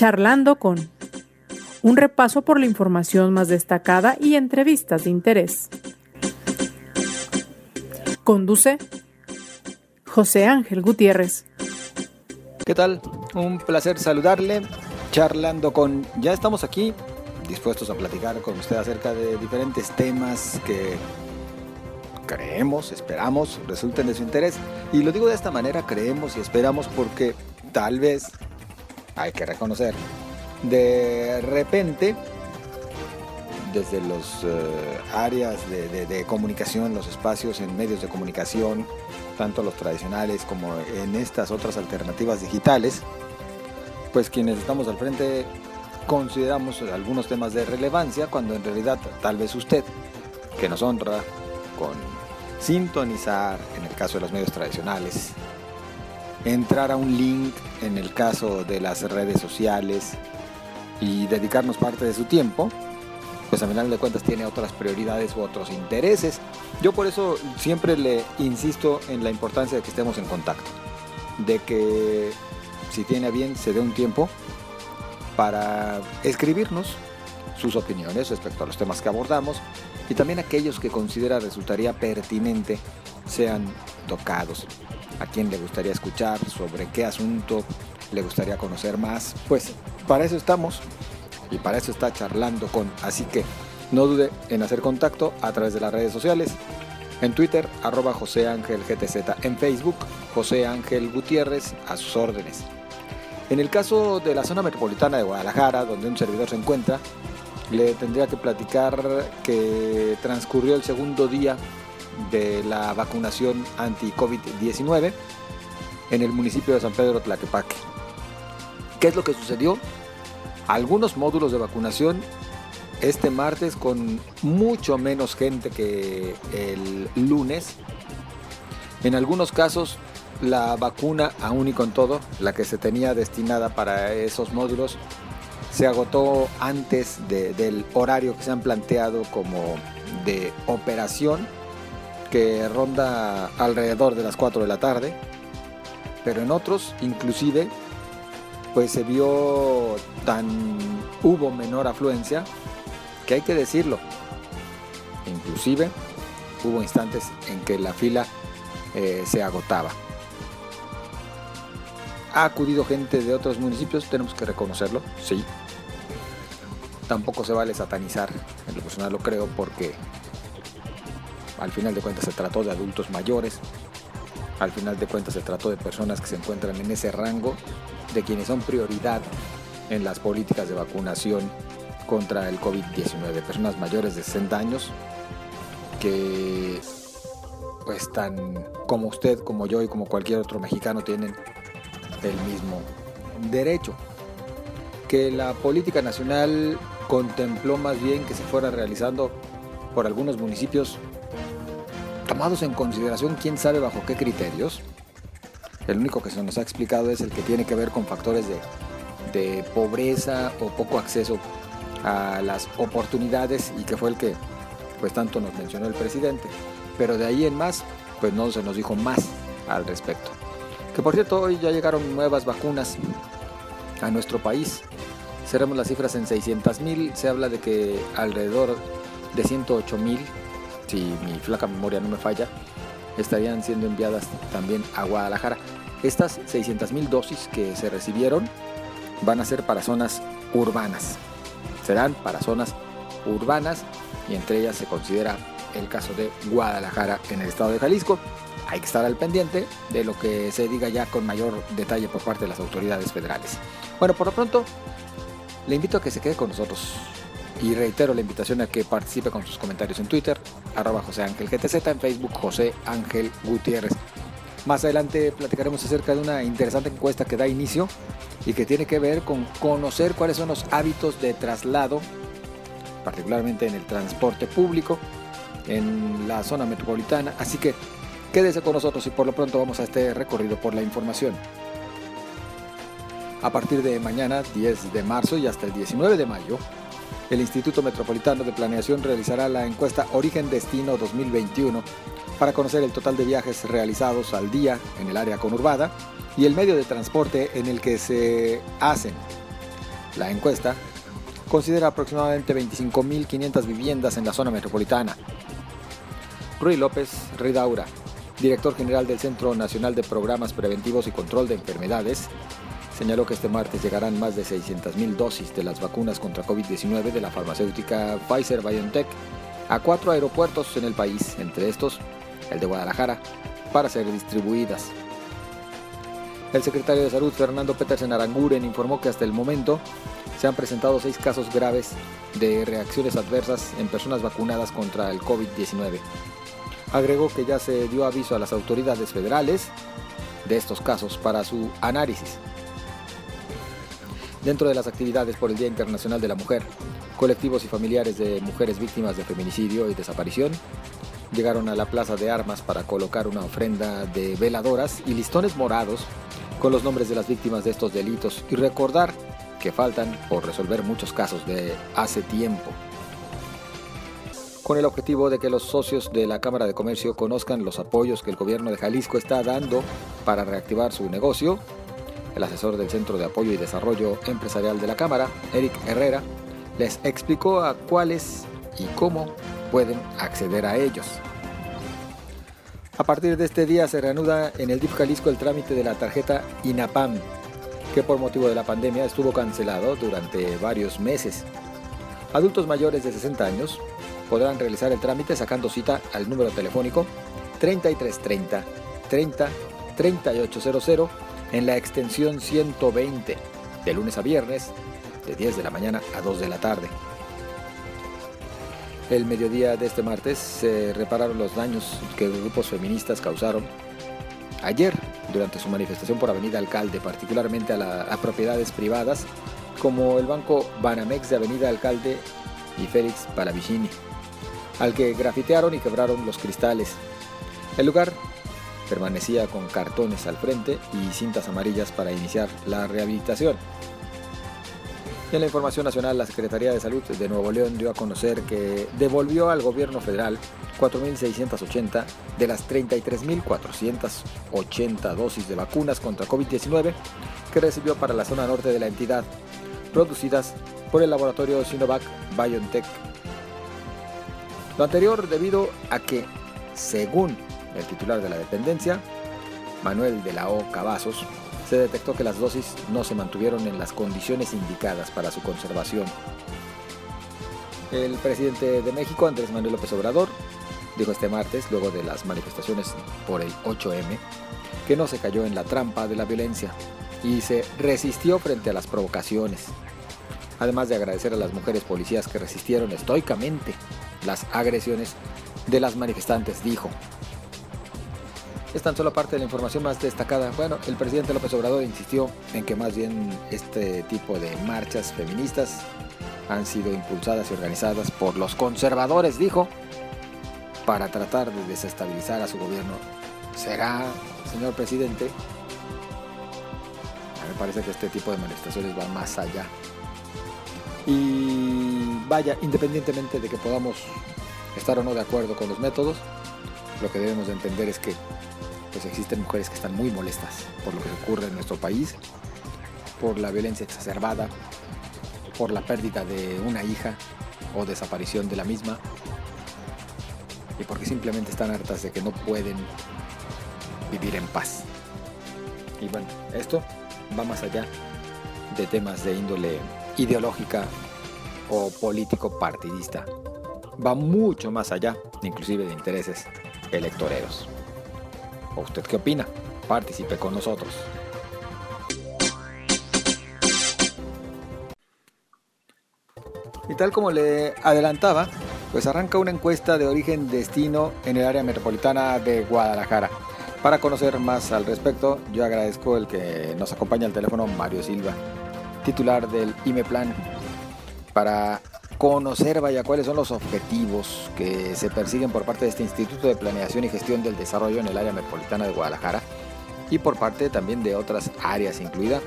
Charlando con un repaso por la información más destacada y entrevistas de interés. Conduce José Ángel Gutiérrez. ¿Qué tal? Un placer saludarle. Charlando con... Ya estamos aquí dispuestos a platicar con usted acerca de diferentes temas que creemos, esperamos, resulten de su interés. Y lo digo de esta manera, creemos y esperamos porque tal vez, hay que reconocer, de repente, desde las eh, áreas de comunicación, los espacios en medios de comunicación, tanto los tradicionales como en estas otras alternativas digitales, pues quienes estamos al frente consideramos algunos temas de relevancia cuando en realidad tal vez usted, que nos honra con sintonizar en el caso de los medios tradicionales, entrar a un link en el caso de las redes sociales y dedicarnos parte de su tiempo, pues a final de cuentas tiene otras prioridades u otros intereses. Yo por eso siempre le insisto en la importancia de que estemos en contacto, de que si tiene bien se dé un tiempo para escribirnos sus opiniones respecto a los temas que abordamos y también aquellos que considera resultaría pertinente sean tocados. A quién le gustaría escuchar, sobre qué asunto le gustaría conocer más. Pues para eso estamos y para eso está charlando con. Así que no dude en hacer contacto a través de las redes sociales. En Twitter, arroba José Ángel GTZ. En Facebook, José Ángel Gutiérrez, a sus órdenes. En el caso de la zona metropolitana de Guadalajara, donde un servidor se encuentra, le tendría que platicar que transcurrió el segundo día de la vacunación anti-COVID-19 en el municipio de San Pedro Tlaquepaque. ¿Qué es lo que sucedió? Algunos módulos de vacunación este martes con mucho menos gente que el lunes. En algunos casos la vacuna aún y con todo, la que se tenía destinada para esos módulos, se agotó antes del horario que se han planteado como de operación, que ronda alrededor de las 4 de la tarde, pero en otros inclusive pues se vio tan hubo menor afluencia que hay que decirlo. Inclusive hubo instantes en que la fila eh, se agotaba. Ha acudido gente de otros municipios, tenemos que reconocerlo, sí. Tampoco se vale satanizar, en lo personal lo creo, porque al final de cuentas se trató de adultos mayores, al final de cuentas se trató de personas que se encuentran en ese rango, de quienes son prioridad en las políticas de vacunación contra el COVID-19, personas mayores de 60 años que pues tan como usted, como yo y como cualquier otro mexicano tienen el mismo derecho. Que la política nacional contempló más bien que se fuera realizando por algunos municipios tomados en consideración quién sabe bajo qué criterios. El único que se nos ha explicado es el que tiene que ver con factores de, de pobreza o poco acceso a las oportunidades y que fue el que pues tanto nos mencionó el presidente. Pero de ahí en más, pues no se nos dijo más al respecto. Que por cierto, hoy ya llegaron nuevas vacunas a nuestro país. Cerramos las cifras en 600 mil. Se habla de que alrededor de 108 mil, si mi flaca memoria no me falla, estarían siendo enviadas también a Guadalajara. Estas 600 mil dosis que se recibieron van a ser para zonas urbanas. Serán para zonas urbanas y entre ellas se considera el caso de Guadalajara en el estado de Jalisco hay que estar al pendiente de lo que se diga ya con mayor detalle por parte de las autoridades federales. Bueno, por lo pronto, le invito a que se quede con nosotros y reitero la invitación a que participe con sus comentarios en Twitter, arroba José Ángel GTZ, en Facebook José Ángel Gutiérrez. Más adelante platicaremos acerca de una interesante encuesta que da inicio y que tiene que ver con conocer cuáles son los hábitos de traslado, particularmente en el transporte público, en la zona metropolitana. Así que Quédese con nosotros y por lo pronto vamos a este recorrido por la información. A partir de mañana, 10 de marzo y hasta el 19 de mayo, el Instituto Metropolitano de Planeación realizará la encuesta Origen Destino 2021 para conocer el total de viajes realizados al día en el área conurbada y el medio de transporte en el que se hacen. La encuesta considera aproximadamente 25.500 viviendas en la zona metropolitana. Rui López Ridaura, director general del Centro Nacional de Programas Preventivos y Control de Enfermedades, señaló que este martes llegarán más de 600.000 dosis de las vacunas contra COVID-19 de la farmacéutica Pfizer BioNTech a cuatro aeropuertos en el país, entre estos el de Guadalajara, para ser distribuidas. El secretario de Salud, Fernando Petersen Aranguren, informó que hasta el momento se han presentado seis casos graves de reacciones adversas en personas vacunadas contra el COVID-19. Agregó que ya se dio aviso a las autoridades federales de estos casos para su análisis. Dentro de las actividades por el Día Internacional de la Mujer, colectivos y familiares de mujeres víctimas de feminicidio y desaparición llegaron a la Plaza de Armas para colocar una ofrenda de veladoras y listones morados con los nombres de las víctimas de estos delitos y recordar que faltan por resolver muchos casos de hace tiempo. Con el objetivo de que los socios de la Cámara de Comercio conozcan los apoyos que el gobierno de Jalisco está dando para reactivar su negocio, el asesor del Centro de Apoyo y Desarrollo Empresarial de la Cámara, Eric Herrera, les explicó a cuáles y cómo pueden acceder a ellos. A partir de este día se reanuda en el DIF Jalisco el trámite de la tarjeta INAPAM, que por motivo de la pandemia estuvo cancelado durante varios meses. Adultos mayores de 60 años podrán realizar el trámite sacando cita al número telefónico 3330 30 3800 en la extensión 120 de lunes a viernes de 10 de la mañana a 2 de la tarde. El mediodía de este martes se repararon los daños que grupos feministas causaron ayer durante su manifestación por Avenida Alcalde, particularmente a, propiedades privadas como el banco Banamex de Avenida Alcalde y Félix Palavicini, al que grafitearon y quebraron los cristales. El lugar permanecía con cartones al frente y cintas amarillas para iniciar la rehabilitación. En la información nacional, la Secretaría de Salud de Nuevo León dio a conocer que devolvió al gobierno federal 4.680 de las 33.480 dosis de vacunas contra COVID-19 que recibió para la zona norte de la entidad, producidas por el laboratorio Sinovac BioNTech. Lo anterior debido a que, según el titular de la dependencia, Manuel de la O. Cavazos, se detectó que las dosis no se mantuvieron en las condiciones indicadas para su conservación. El presidente de México, Andrés Manuel López Obrador, dijo este martes, luego de las manifestaciones por el 8M, que no se cayó en la trampa de la violencia y se resistió frente a las provocaciones. Además de agradecer a las mujeres policías que resistieron estoicamente las agresiones de las manifestantes, dijo, es tan solo parte de la información más destacada. Bueno, el presidente López Obrador insistió en que más bien este tipo de marchas feministas han sido impulsadas y organizadas por los conservadores, dijo, para tratar de desestabilizar a su gobierno. ¿Será, señor presidente? me parece que este tipo de manifestaciones va más allá. Y vaya, independientemente de que podamos estar o no de acuerdo con los métodos, lo que debemos de entender es que pues existen mujeres que están muy molestas por lo que ocurre en nuestro país, por la violencia exacerbada, por la pérdida de una hija o desaparición de la misma, y porque simplemente están hartas de que no pueden vivir en paz. Y bueno, esto va más allá de temas de índole ideológica o político partidista. Va mucho más allá, inclusive de intereses electoreros. ¿O usted qué opina? Participe con nosotros. Y tal como le adelantaba, pues arranca una encuesta de origen-destino en el área metropolitana de Guadalajara. Para conocer más al respecto, yo agradezco el que nos acompaña al teléfono Mario Silva, titular del IMEPLAN, para conocer, vaya, cuáles son los objetivos que se persiguen por parte de este Instituto de Planeación y Gestión del Desarrollo en el área metropolitana de Guadalajara y por parte también de otras áreas, incluida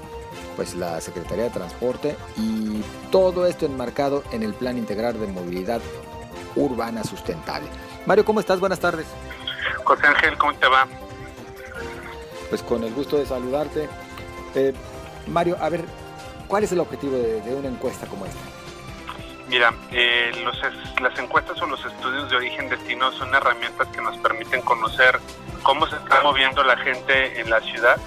pues la Secretaría de Transporte y todo esto enmarcado en el Plan Integral de Movilidad Urbana Sustentable. Mario, ¿cómo estás? Buenas tardes. José Ángel, ¿cómo te va? Pues con el gusto de saludarte. Eh, Mario, a ver, ¿Cuál es el objetivo de, una encuesta como esta? Mira, eh, las encuestas o los estudios de origen-destino son herramientas que nos permiten conocer cómo se está moviendo la gente en la ciudad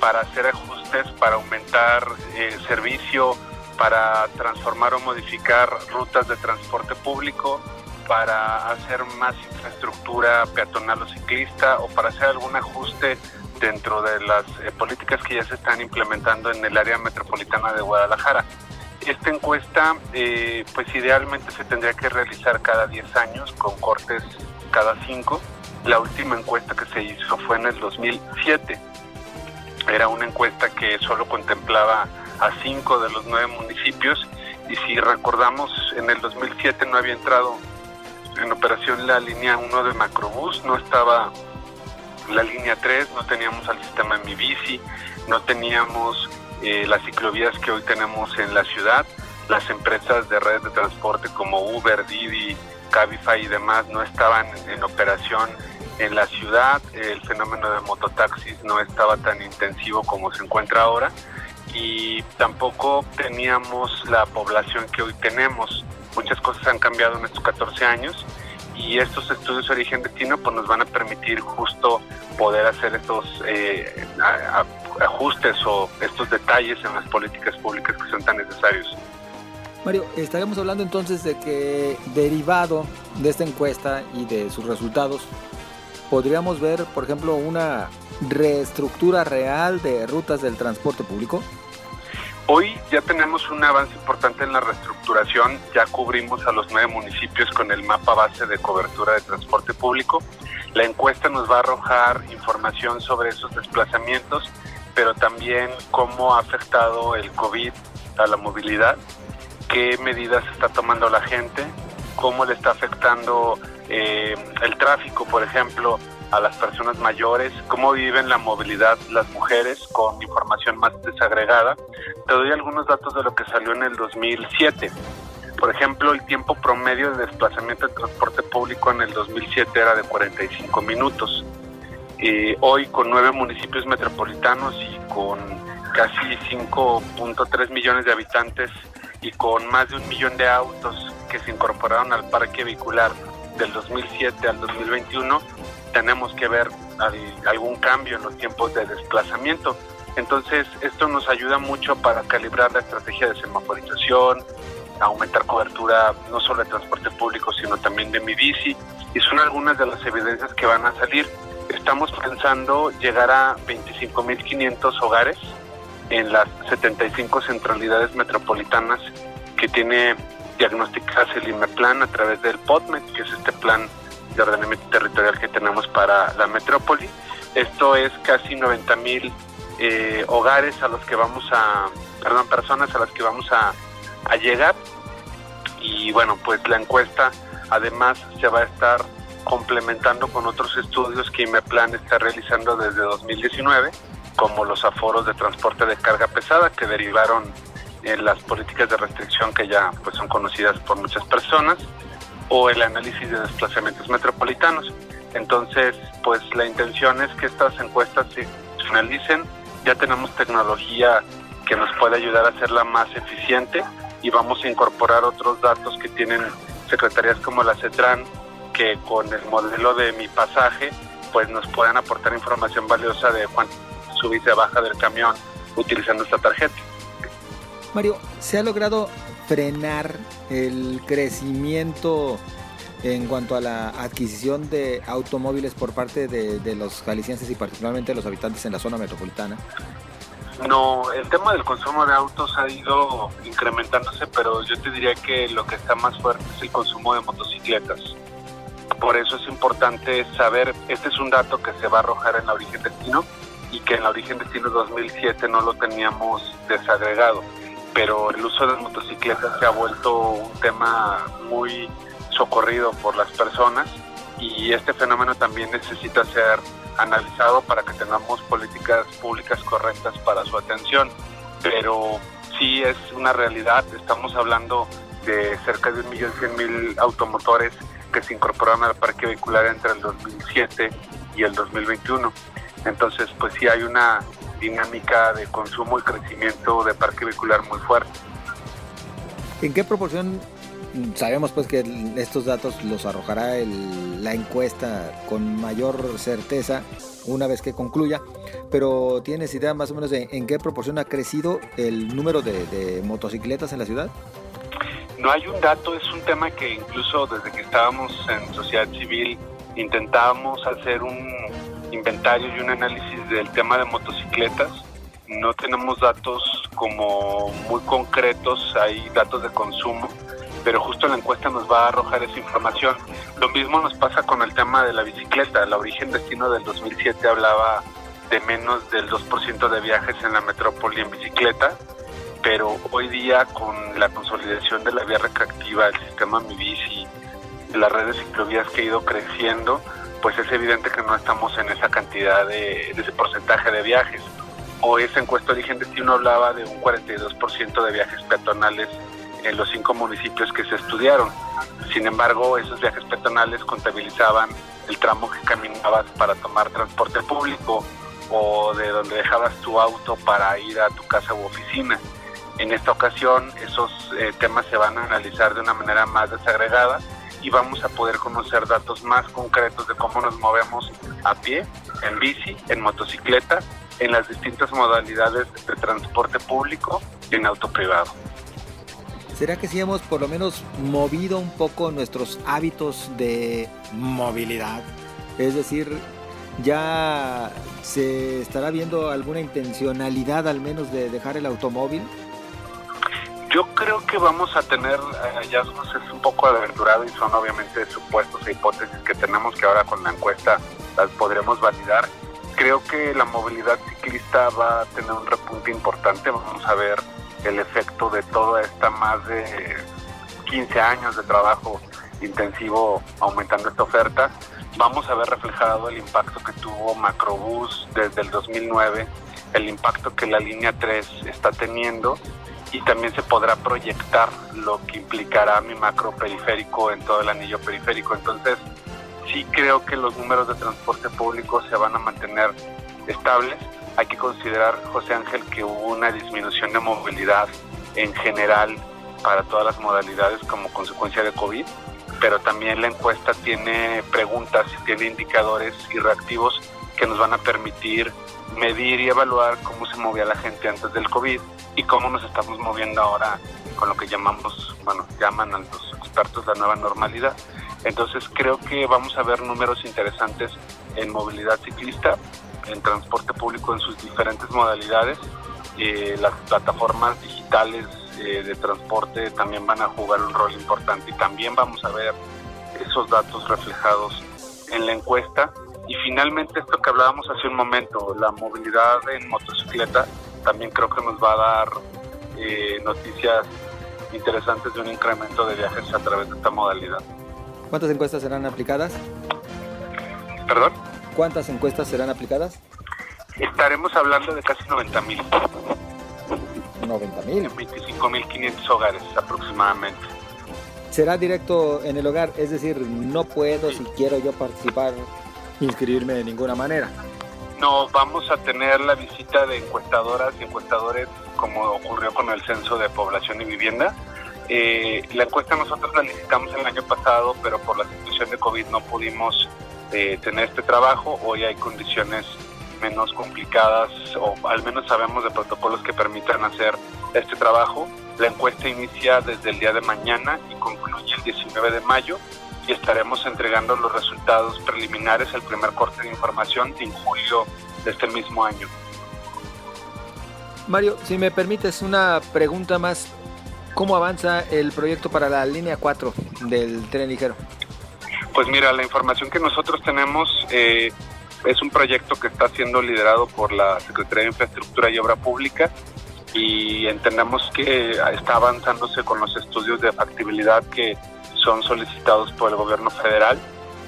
para hacer ajustes, para aumentar eh, servicio, para transformar o modificar rutas de transporte público, para hacer más infraestructura peatonal o ciclista o para hacer algún ajuste dentro de las eh, políticas que ya se están implementando en el área metropolitana de Guadalajara. Esta encuesta, eh, pues idealmente se tendría que realizar cada 10 años con cortes cada 5. La última encuesta que se hizo fue en el 2007. Era una encuesta que solo contemplaba a 5 de los 9 municipios y si recordamos, en el 2007 no había entrado en operación la línea 1 de Macrobús, no estaba la línea 3, no teníamos al sistema Mi Bici, no teníamos eh, las ciclovías que hoy tenemos en la ciudad, las empresas de redes de transporte como Uber, Didi, Cabify y demás no estaban en operación en la ciudad, el fenómeno de mototaxis no estaba tan intensivo como se encuentra ahora y tampoco teníamos la población que hoy tenemos. Muchas cosas han cambiado en estos 14 años y estos estudios de origen destino pues nos van a permitir justo poder hacer estos eh, ajustes o estos detalles en las políticas públicas que son tan necesarios. Mario, estaríamos hablando entonces de que derivado de esta encuesta y de sus resultados, podríamos ver, por ejemplo, una reestructura real de rutas del transporte público. Hoy ya tenemos un avance importante en la reestructuración, ya cubrimos a los nueve municipios con el mapa base de cobertura de transporte público. La encuesta nos va a arrojar información sobre esos desplazamientos, pero también cómo ha afectado el COVID a la movilidad, qué medidas está tomando la gente, cómo le está afectando eh, el tráfico, por ejemplo, a las personas mayores, cómo viven la movilidad las mujeres con información más desagregada. Te doy algunos datos de lo que salió en el 2007. Por ejemplo, el tiempo promedio de desplazamiento de transporte público en el 2007 era de 45 minutos. Hoy, con nueve municipios metropolitanos y con casi 5.3 millones de habitantes y con más de un millón de autos que se incorporaron al parque vehicular del 2007 al 2021, tenemos que ver algún cambio en los tiempos de desplazamiento. Entonces, esto nos ayuda mucho para calibrar la estrategia de semaforización, aumentar cobertura no solo de transporte público, sino también de mi bici. Y son algunas de las evidencias que van a salir. Estamos pensando llegar a 25.500 hogares en las 75 centralidades metropolitanas que tiene diagnosticadas el IMEPLAN a través del POTMET, que es este plan de ordenamiento territorial que tenemos para la metrópoli. Esto es casi 90 mil eh, hogares a los que vamos a, perdón, personas a las que vamos a llegar. Y bueno, pues la encuesta además se va a estar complementando con otros estudios que IMEPLAN está realizando desde 2019, como los aforos de transporte de carga pesada que derivaron en las políticas de restricción que ya pues son conocidas por muchas personas o el análisis de desplazamientos metropolitanos. Entonces, pues la intención es que estas encuestas se finalicen. Ya tenemos tecnología que nos puede ayudar a hacerla más eficiente y vamos a incorporar otros datos que tienen secretarías como la CETRAN, que con el modelo de mi pasaje, pues nos puedan aportar información valiosa de cuánto sube y se baja del camión utilizando esta tarjeta. Mario, ¿se ha logrado frenar el crecimiento en cuanto a la adquisición de automóviles por parte de, los jaliscienses y particularmente de los habitantes en la zona metropolitana? No, el tema del consumo de autos ha ido incrementándose, pero yo te diría que lo que está más fuerte es el consumo de motocicletas. Por eso es importante saber, este es un dato que se va a arrojar en la origen destino y que en la origen destino 2007 no lo teníamos desagregado pero el uso de motocicletas se ha vuelto un tema muy socorrido por las personas y este fenómeno también necesita ser analizado para que tengamos políticas públicas correctas para su atención. Pero sí es una realidad, estamos hablando de cerca de 1.100.000 automotores que se incorporaron al parque vehicular entre el 2007 y el 2021. Entonces, pues sí hay una dinámica de consumo y crecimiento de parque vehicular muy fuerte. ¿En qué proporción sabemos pues que estos datos los arrojará la encuesta con mayor certeza una vez que concluya, pero ¿tienes idea más o menos de en qué proporción ha crecido el número de, motocicletas en la ciudad? No hay un dato, es un tema que incluso desde que estábamos en sociedad civil intentábamos hacer un inventario y un análisis del tema de motocicletas. No tenemos datos como muy concretos, hay datos de consumo, pero justo la encuesta nos va a arrojar esa información. Lo mismo nos pasa con el tema de la bicicleta. La origen destino del 2007 hablaba de menos del 2% de viajes en la metrópoli en bicicleta, pero hoy día con la consolidación de la vía recreativa, el sistema Mi Bici, las redes ciclovías que ha ido creciendo, pues es evidente que no estamos en esa cantidad de, ese porcentaje de viajes. O esa encuesta de origen destino hablaba de un 42% de viajes peatonales en los cinco municipios que se estudiaron. Sin embargo, esos viajes peatonales contabilizaban el tramo que caminabas para tomar transporte público o de donde dejabas tu auto para ir a tu casa u oficina. En esta ocasión esos eh, temas se van a analizar de una manera más desagregada y vamos a poder conocer datos más concretos de cómo nos movemos a pie, en bici, en motocicleta, en las distintas modalidades de transporte público y en auto privado. ¿Será que si hemos por lo menos movido un poco nuestros hábitos de movilidad? Es decir, ya se estará viendo alguna intencionalidad al menos de dejar el automóvil. Yo creo que vamos a tener hallazgos, es un poco aventurado y son obviamente supuestos e hipótesis que tenemos que ahora con la encuesta las podremos validar. Creo que la movilidad ciclista va a tener un repunte importante, vamos a ver el efecto de toda esta más de 15 años de trabajo intensivo aumentando esta oferta, vamos a ver reflejado el impacto que tuvo Macrobús desde el 2009, el impacto que la línea 3 está teniendo y también se podrá proyectar lo que implicará mi macro periférico en todo el anillo periférico. Entonces, sí creo que los números de transporte público se van a mantener estables hay que considerar, José Ángel, que hubo una disminución de movilidad en general para todas las modalidades como consecuencia de COVID, pero también la encuesta tiene preguntas tiene indicadores y reactivos que nos van a permitir medir y evaluar cómo se movía la gente antes del COVID y cómo nos estamos moviendo ahora con lo que llamamos, bueno, llaman a los expertos la nueva normalidad. Entonces creo que vamos a ver números interesantes en movilidad ciclista en transporte público en sus diferentes modalidades. Eh, las plataformas digitales eh, de transporte también van a jugar un rol importante y también vamos a ver esos datos reflejados en la encuesta. Y finalmente esto que hablábamos hace un momento, la movilidad en motocicleta, también creo que nos va a dar eh, noticias interesantes de un incremento de viajes a través de esta modalidad. ¿Cuántas encuestas serán aplicadas? ¿Perdón? ¿Cuántas encuestas serán aplicadas? Estaremos hablando de casi 90 mil. 90 mil. 25.500 hogares aproximadamente. ¿Será directo en el hogar? Es decir, no puedo, si quiero yo participar, inscribirme de ninguna manera. No, vamos a tener la visita de encuestadoras y encuestadores como ocurrió con el Censo de Población y Vivienda. Eh, la encuesta nosotros la licitamos el año pasado, pero por la situación de COVID no pudimos de tener este trabajo. Hoy hay condiciones menos complicadas o al menos sabemos de protocolos que permitan hacer este trabajo. La encuesta inicia desde el día de mañana y concluye el 19 de mayo y estaremos entregando los resultados preliminares, el primer corte de información en julio de este mismo año. Mario, si me permites una pregunta más, ¿cómo avanza el proyecto para la línea 4 del tren ligero? Pues mira, la información que nosotros tenemos eh, es un proyecto que está siendo liderado por la Secretaría de Infraestructura y Obra Pública y entendemos que está avanzándose con los estudios de factibilidad que son solicitados por el gobierno federal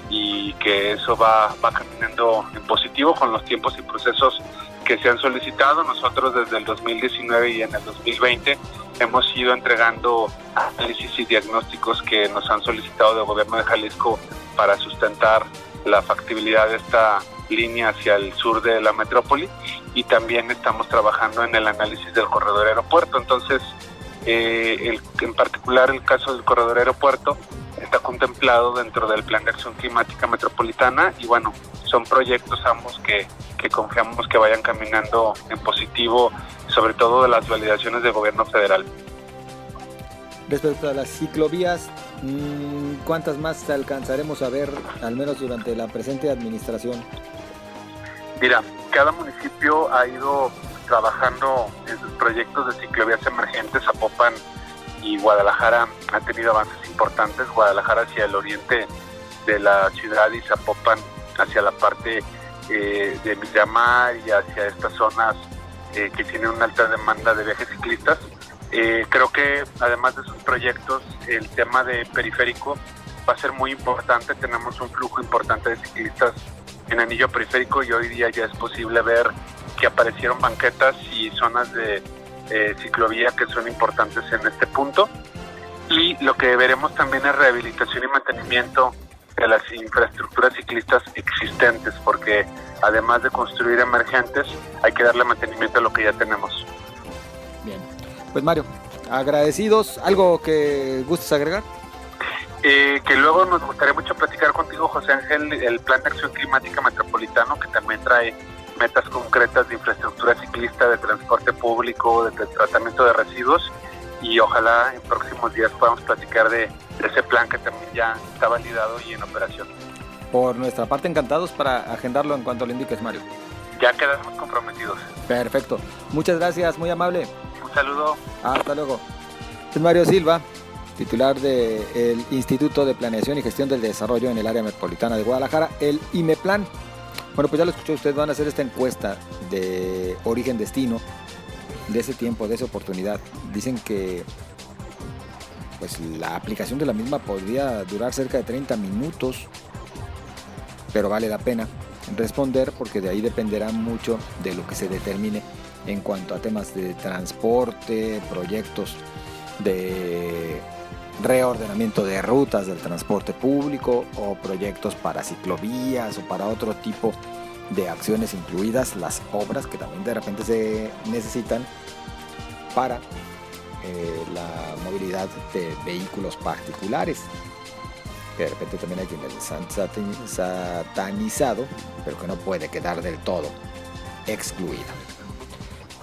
y que eso va, va caminando en positivo con los tiempos y procesos que se han solicitado. Nosotros desde el 2019 y en el 2020 hemos ido entregando análisis y diagnósticos que nos han solicitado del gobierno de Jalisco para sustentar la factibilidad de esta línea hacia el sur de la metrópoli y también estamos trabajando en el análisis del corredor aeropuerto. Entonces, eh, en particular el caso del corredor aeropuerto está contemplado dentro del Plan de Acción Climática Metropolitana y bueno, son proyectos ambos que, que confiamos que vayan caminando en positivo, sobre todo de las validaciones del gobierno federal. Respecto a las ciclovías, mm, ¿cuántas más alcanzaremos a ver, al menos durante la presente administración? Mira, cada municipio ha ido trabajando en sus proyectos de ciclovías emergentes. Zapopan y Guadalajara han tenido avances importantes. Guadalajara hacia el oriente de la ciudad y Zapopan hacia la parte eh, de Miramar y hacia estas zonas eh, que tienen una alta demanda de viajes ciclistas. Eh, creo que además de sus proyectos, el tema de periférico va a ser muy importante. Tenemos un flujo importante de ciclistas en anillo periférico y hoy día ya es posible ver que aparecieron banquetas y zonas de eh, ciclovía que son importantes en este punto. Y lo que veremos también es rehabilitación y mantenimiento de las infraestructuras ciclistas existentes, porque además de construir emergentes, hay que darle mantenimiento a lo que ya tenemos. Bien, pues Mario, agradecidos. ¿Algo que gustes agregar? Eh, que luego nos gustaría mucho platicar contigo, José Ángel, el Plan de Acción Climática Metropolitano, que también trae metas concretas de infraestructura ciclista, de transporte público, de, tratamiento de residuos y ojalá en próximos días podamos platicar de, ese plan que también ya está validado y en operación. Por nuestra parte, encantados para agendarlo en cuanto lo indiques, Mario. Ya quedamos comprometidos. Perfecto. Muchas gracias, muy amable. Un saludo. Hasta luego. Es Mario Silva, titular del Instituto de Planeación y Gestión del Desarrollo en el área metropolitana de Guadalajara, el IMEPLAN. Bueno, pues ya lo escuchó ustedes, van a hacer esta encuesta de origen-destino, de ese tiempo, de esa oportunidad. Dicen que pues la aplicación de la misma podría durar cerca de 30 minutos, pero vale la pena responder porque de ahí dependerá mucho de lo que se determine en cuanto a temas de transporte, proyectos de reordenamiento de rutas del transporte público o proyectos para ciclovías o para otro tipo de acciones incluidas las obras que también de repente se necesitan para eh, la movilidad de vehículos particulares de repente también hay quienes han satanizado pero que no puede quedar del todo excluida.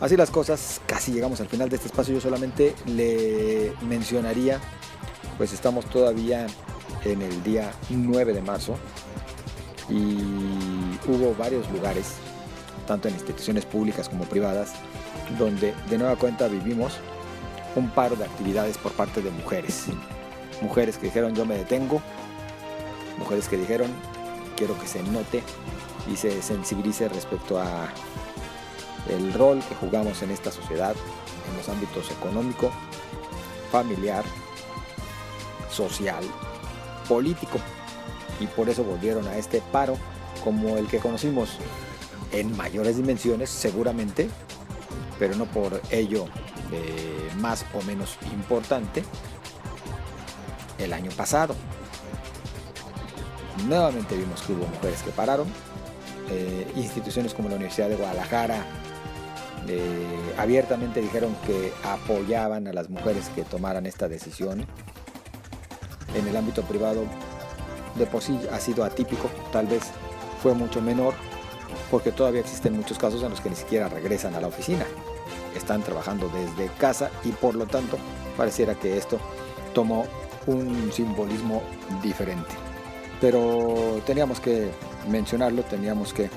Así las cosas casi llegamos al final de este espacio. Yo solamente le mencionaría pues estamos todavía en el día 9 de marzo y hubo varios lugares, tanto en instituciones públicas como privadas, donde de nueva cuenta vivimos un paro de actividades por parte de mujeres. Mujeres que dijeron yo me detengo, mujeres que dijeron quiero que se note y se sensibilice respecto a el rol que jugamos en esta sociedad, en los ámbitos económico, familiar, social, político. Y por eso volvieron a este paro como el que conocimos en mayores dimensiones seguramente, pero no por ello más o menos importante, el año pasado. Nuevamente vimos que hubo mujeres que pararon, eh, instituciones como la Universidad de Guadalajara eh, abiertamente dijeron que apoyaban a las mujeres que tomaran esta decisión en el ámbito privado de por sí ha sido atípico, tal vez fue mucho menor, porque todavía existen muchos casos en los que ni siquiera regresan a la oficina. Están trabajando desde casa y por lo tanto pareciera que esto tomó un simbolismo diferente. Pero teníamos que mencionarlo, teníamos que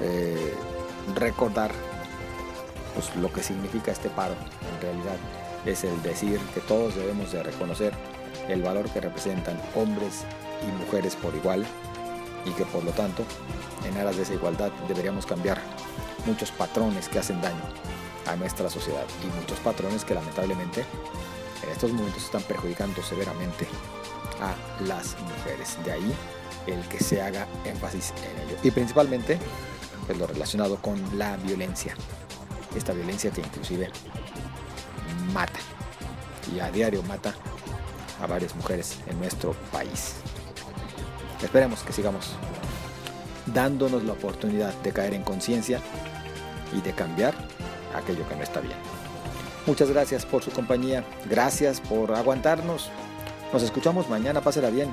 eh, recordar pues, lo que significa este paro. En realidad es el decir que todos debemos de reconocer el valor que representan hombres y mujeres por igual y que por lo tanto en aras de esa igualdad deberíamos cambiar muchos patrones que hacen daño a nuestra sociedad y muchos patrones que lamentablemente en estos momentos están perjudicando severamente a las mujeres. De ahí el que se haga énfasis en ello. Y principalmente pues, lo relacionado con la violencia. Esta violencia que inclusive mata. Y a diario mata a varias mujeres en nuestro país. Esperemos que sigamos dándonos la oportunidad de caer en conciencia y de cambiar aquello que no está bien. Muchas gracias por su compañía, gracias por aguantarnos. Nos escuchamos mañana, pásela bien.